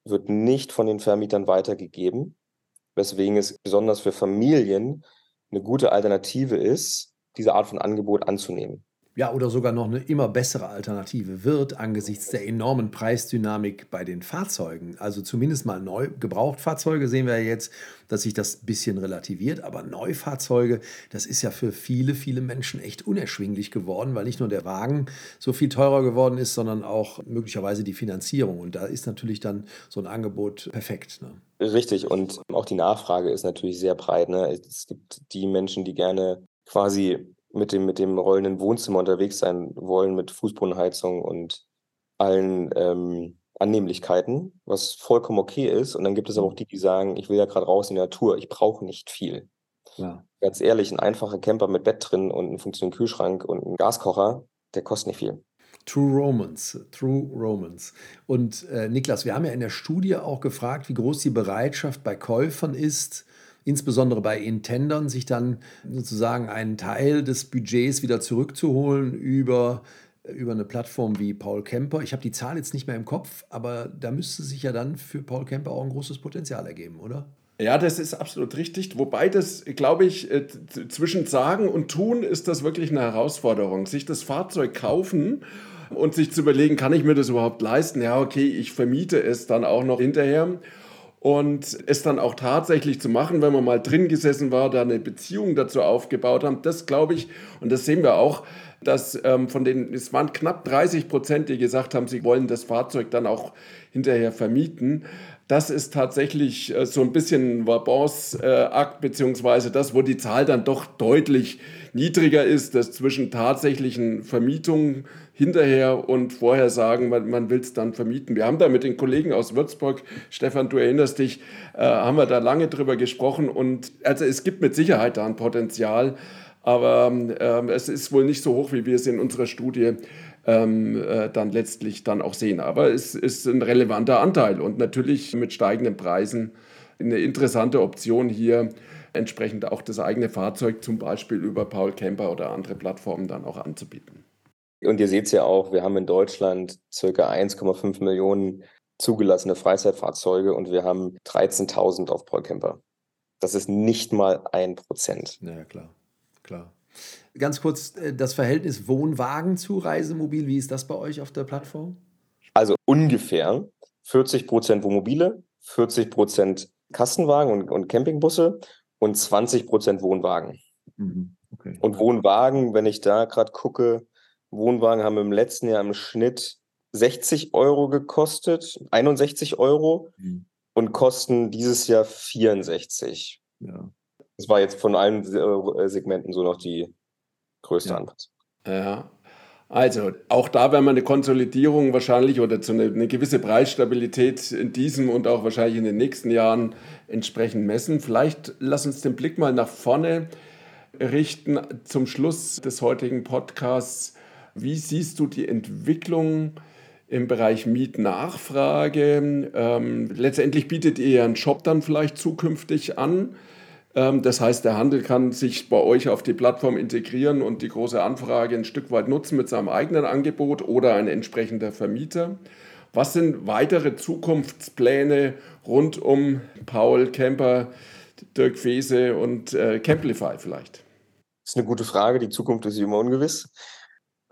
wird nicht von den Vermietern weitergegeben, weswegen es besonders für Familien eine gute Alternative ist, diese Art von Angebot anzunehmen ja, oder sogar noch eine immer bessere Alternative wird angesichts der enormen Preisdynamik bei den Fahrzeugen. Also zumindest mal neu Gebrauchtfahrzeuge sehen wir jetzt, dass sich das ein bisschen relativiert, aber Neufahrzeuge, das ist ja für viele, viele Menschen echt unerschwinglich geworden, weil nicht nur der Wagen so viel teurer geworden ist, sondern auch möglicherweise die Finanzierung. Und da ist natürlich dann so ein Angebot perfekt. Ne? Richtig, und auch die Nachfrage ist natürlich sehr breit. Ne? Es gibt die Menschen, die gerne quasi mit dem, mit dem rollenden Wohnzimmer unterwegs sein wollen, mit Fußbodenheizung und allen ähm, Annehmlichkeiten, was vollkommen okay ist. Und dann gibt es aber auch die, die sagen, ich will ja gerade raus in die Natur, ich brauche nicht viel. Ja. Ganz ehrlich, ein einfacher Camper mit Bett drin und einem funktionierenden Kühlschrank und einem Gaskocher, der kostet nicht viel. True Romans, True Romans. Und äh, Niklas, wir haben ja in der Studie auch gefragt, wie groß die Bereitschaft bei Käufern ist, insbesondere bei Intendern, sich dann sozusagen einen Teil des Budgets wieder zurückzuholen über über eine Plattform wie Paul Kemper. Ich habe die Zahl jetzt nicht mehr im Kopf, aber da müsste sich ja dann für Paul Kemper auch ein großes Potenzial ergeben, oder? Ja, das ist absolut richtig. Wobei das, glaube ich, äh, zwischen Sagen und Tun ist das wirklich eine Herausforderung. Sich das Fahrzeug kaufen und sich zu überlegen, kann ich mir das überhaupt leisten? Ja, okay, ich vermiete es dann auch noch hinterher und es dann auch tatsächlich zu machen, wenn man mal drin gesessen war, da eine Beziehung dazu aufgebaut haben, das glaube ich, und das sehen wir auch, dass ähm, von den, es waren knapp 30 Prozent, die gesagt haben, sie wollen das Fahrzeug dann auch hinterher vermieten. Das ist tatsächlich äh, so ein bisschen ein Vabance-Akt, äh, beziehungsweise das, wo die Zahl dann doch deutlich niedriger ist, das zwischen tatsächlichen Vermietungen hinterher und vorher sagen, man, man will es dann vermieten. Wir haben da mit den Kollegen aus Würzburg, Stefan, du erinnerst dich, äh, haben wir da lange drüber gesprochen und also es gibt mit Sicherheit da ein Potenzial, aber äh, es ist wohl nicht so hoch, wie wir es in unserer Studie ähm, äh, dann letztlich dann auch sehen. Aber es ist ein relevanter Anteil und natürlich mit steigenden Preisen eine interessante Option hier entsprechend auch das eigene Fahrzeug zum Beispiel über Paul Camper oder andere Plattformen dann auch anzubieten. Und ihr seht es ja auch, wir haben in Deutschland circa 1,5 Millionen zugelassene Freizeitfahrzeuge und wir haben 13.000 auf Prollcamper. Das ist nicht mal ein Prozent. Ja, klar, klar. Ganz kurz, äh, das Verhältnis Wohnwagen zu Reisemobil, wie ist das bei euch auf der Plattform? Also ungefähr 40 Prozent Wohnmobile, 40 Prozent Kastenwagen und, und Campingbusse und 20 Prozent Wohnwagen. Mhm. Okay. Und Wohnwagen, wenn ich da gerade gucke, Wohnwagen haben im letzten Jahr im Schnitt 60 Euro gekostet, 61 Euro mhm. und kosten dieses Jahr 64. Ja. Das war jetzt von allen äh, Segmenten so noch die größte ja. Anpassung. Ja, also auch da werden wir eine Konsolidierung wahrscheinlich oder zu eine, eine, gewisse Preisstabilität in diesem und auch wahrscheinlich in den nächsten Jahren entsprechend messen. Vielleicht lass uns den Blick mal nach vorne richten zum Schluss des heutigen Podcasts. Wie siehst du die Entwicklung im Bereich Mietnachfrage? Ähm, letztendlich bietet ihr einen Shop dann vielleicht zukünftig an. Ähm, das heißt, der Handel kann sich bei euch auf die Plattform integrieren und die große Anfrage ein Stück weit nutzen mit seinem eigenen Angebot oder ein entsprechender Vermieter. Was sind weitere Zukunftspläne rund um Paul Kemper, Dirk Fese und äh, Camplify vielleicht? Das ist eine gute Frage. Die Zukunft ist immer ungewiss.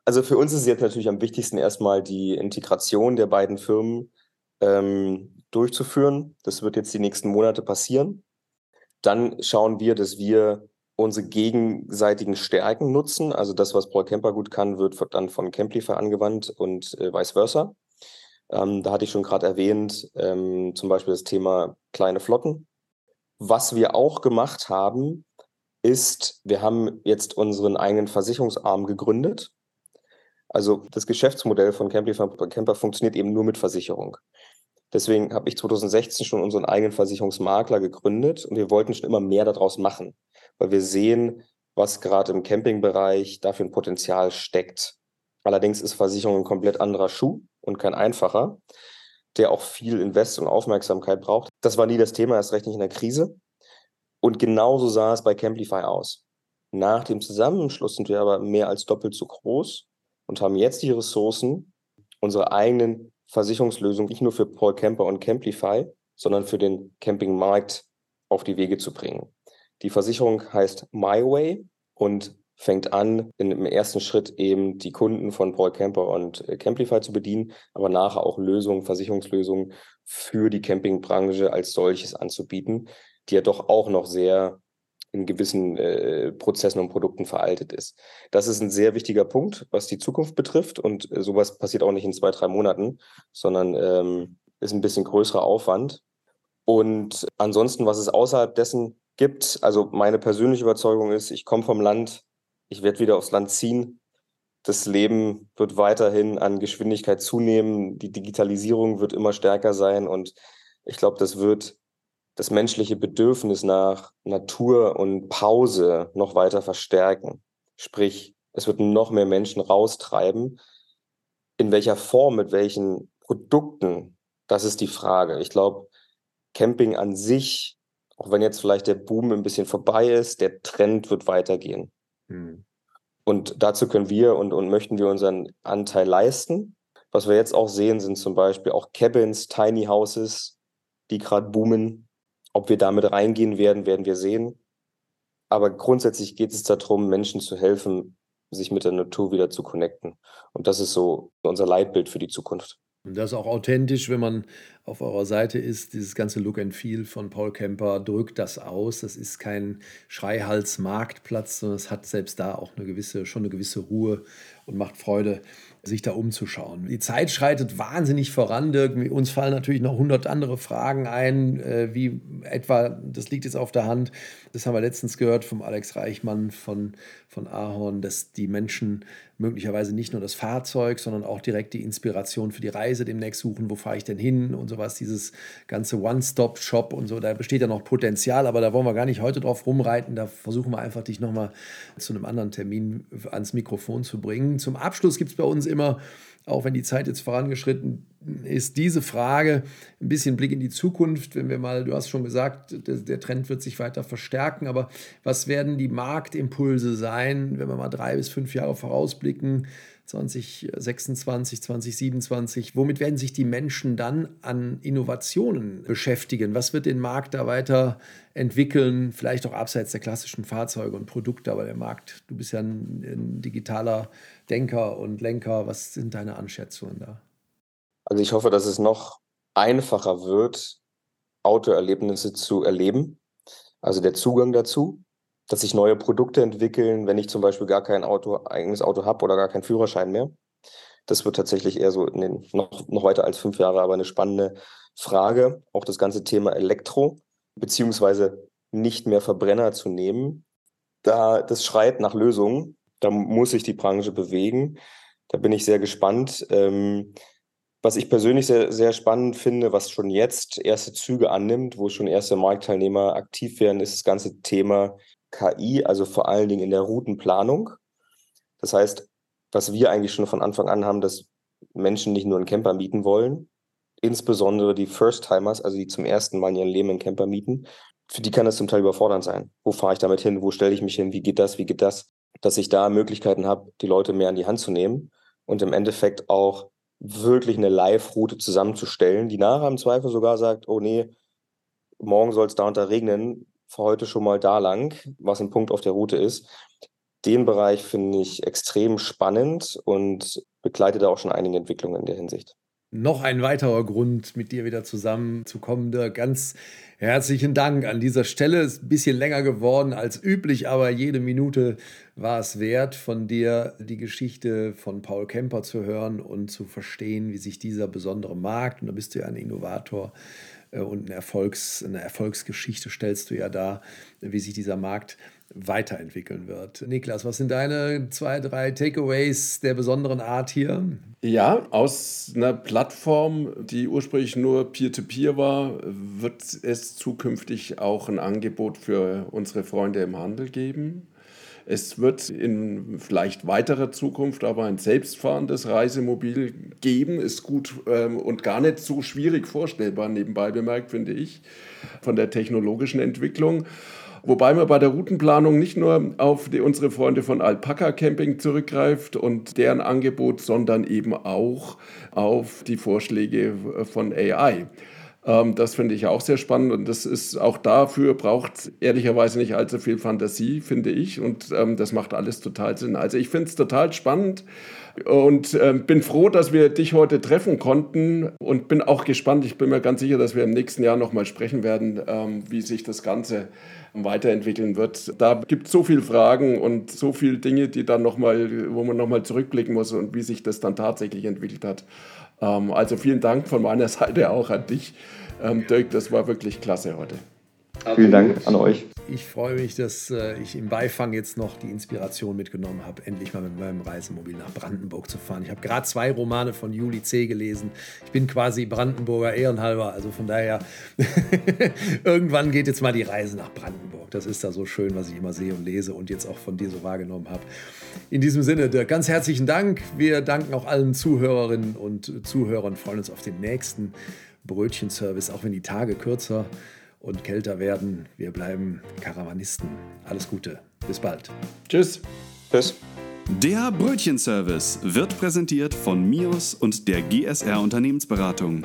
Also für uns ist jetzt natürlich am wichtigsten, erstmal die Integration der beiden Firmen ähm, durchzuführen. Das wird jetzt die nächsten Monate passieren. Dann schauen wir, dass wir unsere gegenseitigen Stärken nutzen. Also das, was Paul Kemper gut kann, wird dann von Camplify angewandt und äh, vice versa. Ähm, da hatte ich schon gerade erwähnt, ähm, zum Beispiel das Thema kleine Flotten. Was wir auch gemacht haben, ist, wir haben jetzt unseren eigenen Versicherungsarm gegründet. Also das Geschäftsmodell von Camplify Camper funktioniert eben nur mit Versicherung. Deswegen habe ich 2016 schon unseren eigenen Versicherungsmakler gegründet und wir wollten schon immer mehr daraus machen, weil wir sehen, was gerade im Campingbereich dafür ein Potenzial steckt. Allerdings ist Versicherung ein komplett anderer Schuh und kein einfacher, der auch viel Invest und Aufmerksamkeit braucht. Das war nie das Thema, erst recht nicht in der Krise. Und genauso sah es bei Camplify aus. Nach dem Zusammenschluss sind wir aber mehr als doppelt so groß und haben jetzt die Ressourcen, unsere eigenen Versicherungslösung nicht nur für Paul Camper und Camplify, sondern für den Campingmarkt auf die Wege zu bringen. Die Versicherung heißt MyWay und fängt an, im ersten Schritt eben die Kunden von Paul Camper und äh, Camplify zu bedienen, aber nachher auch Lösungen, Versicherungslösungen für die Campingbranche als solches anzubieten, die ja doch auch noch sehr in gewissen äh, Prozessen und Produkten veraltet ist. Das ist ein sehr wichtiger Punkt, was die Zukunft betrifft. Und äh, sowas passiert auch nicht in zwei, drei Monaten, sondern ähm, ist ein bisschen größerer Aufwand. Und ansonsten, was es außerhalb dessen gibt, also meine persönliche Überzeugung ist, ich komme vom Land, ich werde wieder aufs Land ziehen. Das Leben wird weiterhin an Geschwindigkeit zunehmen. Die Digitalisierung wird immer stärker sein. Und ich glaube, das wird das menschliche Bedürfnis nach Natur und Pause noch weiter verstärken. Sprich, es wird noch mehr Menschen raustreiben. In welcher Form, mit welchen Produkten, das ist die Frage. Ich glaube, Camping an sich, auch wenn jetzt vielleicht der Boom ein bisschen vorbei ist, der Trend wird weitergehen. Hm. Und dazu können wir und, und möchten wir unseren Anteil leisten. Was wir jetzt auch sehen, sind zum Beispiel auch Cabins, Tiny Houses, die gerade boomen. Ob wir damit reingehen werden, werden wir sehen. Aber grundsätzlich geht es darum, Menschen zu helfen, sich mit der Natur wieder zu connecten. Und das ist so unser Leitbild für die Zukunft. Und das ist auch authentisch, wenn man auf eurer Seite ist. Dieses ganze Look and Feel von Paul Kemper drückt das aus. Das ist kein Schreihals-Marktplatz, sondern es hat selbst da auch eine gewisse, schon eine gewisse Ruhe und macht Freude, sich da umzuschauen. Die Zeit schreitet wahnsinnig voran, Dirk. Uns fallen natürlich noch hundert andere Fragen ein, äh, wie etwa, das liegt jetzt auf der Hand, das haben wir letztens gehört vom Alex Reichmann von, von Ahorn, dass die Menschen möglicherweise nicht nur das Fahrzeug, sondern auch direkt die Inspiration für die Reise demnächst suchen. Wo fahre ich denn hin und sowas, dieses ganze One-Stop-Shop und so. Da besteht ja noch Potenzial, aber da wollen wir gar nicht heute drauf rumreiten. Da versuchen wir einfach, dich nochmal zu einem anderen Termin ans Mikrofon zu bringen. Zum Abschluss gibt es bei uns immer auch wenn die Zeit jetzt vorangeschritten ist, diese Frage ein bisschen Blick in die Zukunft, wenn wir mal, du hast schon gesagt, der, der, Trend wird sich weiter verstärken, aber was werden die Marktimpulse sein, wenn wir mal drei bis fünf Jahre vorausblicken? 2026, 2027. Womit werden sich die Menschen dann an Innovationen beschäftigen? Was wird den Markt da weiter entwickeln? Vielleicht auch abseits der klassischen Fahrzeuge und Produkte, aber der Markt, du bist ja ein, ein digitaler Denker und Lenker. Was sind deine Anschätzungen da? Also ich hoffe, dass es noch einfacher wird, Autoerlebnisse zu erleben. also der Zugang dazu, dass sich neue Produkte entwickeln, wenn ich zum Beispiel gar kein Auto, eigenes Auto habe oder gar keinen Führerschein mehr. Das wird tatsächlich eher so in den, noch, noch weiter als fünf Jahre, aber eine spannende Frage. Auch das ganze Thema Elektro, beziehungsweise nicht mehr Verbrenner zu nehmen. Da das schreit nach Lösungen. Da muss sich die Branche bewegen. Da bin ich sehr gespannt. Ähm, was ich persönlich sehr, sehr spannend finde, was schon jetzt erste Züge annimmt, wo schon erste Marktteilnehmer aktiv werden, ist das ganze Thema KI, also vor allen Dingen in der Routenplanung. Das heißt, was wir eigentlich schon von Anfang an haben, dass Menschen nicht nur einen Camper mieten wollen, insbesondere die First-Timers, also die zum ersten Mal in ihrem Leben einen Camper mieten, für die kann das zum Teil überfordernd sein. Wo fahre ich damit hin? Wo stelle ich mich hin? Wie geht das? Wie geht das? Dass ich da Möglichkeiten habe, die Leute mehr an die Hand zu nehmen und im Endeffekt auch wirklich eine Live-Route zusammenzustellen, die nachher im Zweifel sogar sagt, oh nee, morgen soll es da und regnen, fahr heute schon mal da lang, was ein Punkt auf der Route ist. Den Bereich finde ich extrem spannend und begleite da auch schon einige Entwicklungen in der Hinsicht noch ein weiterer Grund, mit dir wieder zusammenzukommen. Dirk, ganz herzlichen Dank an dieser Stelle. Ist ein bisschen länger geworden als üblich, aber jede Minute war es wert, von dir die Geschichte von Paul Kemper zu hören und zu verstehen, wie sich dieser besondere Markt, und da bist du ja ein Innovator, äh, und eine, Erfolgs-, eine Erfolgsgeschichte stellst du ja da, wie sich dieser Markt weiterentwickeln wird. Niklas, was sind deine zwei, drei Takeaways der besonderen Art hier? Ja, aus einer Plattform, die ursprünglich nur Peer-to-Peer -Peer war, wird es zukünftig auch ein Angebot für unsere Freunde im Handel geben. Es wird in vielleicht weiterer Zukunft aber ein selbstfahrendes Reisemobil geben. Ist gut ähm, und gar nicht so schwierig vorstellbar, nebenbei bemerkt, finde ich, von der technologischen Entwicklung. Wobei man bei der Routenplanung nicht nur auf die, unsere Freunde von Alpaca Camping zurückgreift und deren Angebot, sondern eben auch auf die Vorschläge von AI. Ähm, das finde ich auch sehr spannend und das ist auch dafür braucht ehrlicherweise nicht allzu viel Fantasie, finde ich. Und ähm, das macht alles total Sinn. Also ich finde es total spannend und ähm, bin froh, dass wir dich heute treffen konnten und bin auch gespannt. Ich bin mir ganz sicher, dass wir im nächsten Jahr nochmal sprechen werden, ähm, wie sich das Ganze weiterentwickeln wird. Da gibt es so viele Fragen und so viele Dinge, die dann noch mal, wo man nochmal zurückblicken muss und wie sich das dann tatsächlich entwickelt hat. Ähm, also vielen Dank von meiner Seite auch an dich, ähm, Dirk. Das war wirklich klasse heute. Vielen Dank an euch. Ich freue mich, dass äh, ich im Beifang jetzt noch die Inspiration mitgenommen habe, endlich mal mit meinem Reisemobil nach Brandenburg zu fahren. Ich habe gerade zwei Romane von Juli C. gelesen. Ich bin quasi Brandenburger Ehrenhalber, also von daher, irgendwann geht jetzt mal die Reise nach Brandenburg. Das ist da so schön, was ich immer sehe und lese und jetzt auch von dir so wahrgenommen habe. In diesem Sinne, Dirk, ganz herzlichen Dank. Wir danken auch allen Zuhörerinnen und Zuhörern, freuen uns auf den nächsten Brötchenservice, auch wenn die Tage kürzer und kälter werden. Wir bleiben Karawanisten. Alles Gute. Bis bald. Tschüss. Tschüss. Der Brötchenservice wird präsentiert von MIOS und der GSR Unternehmensberatung.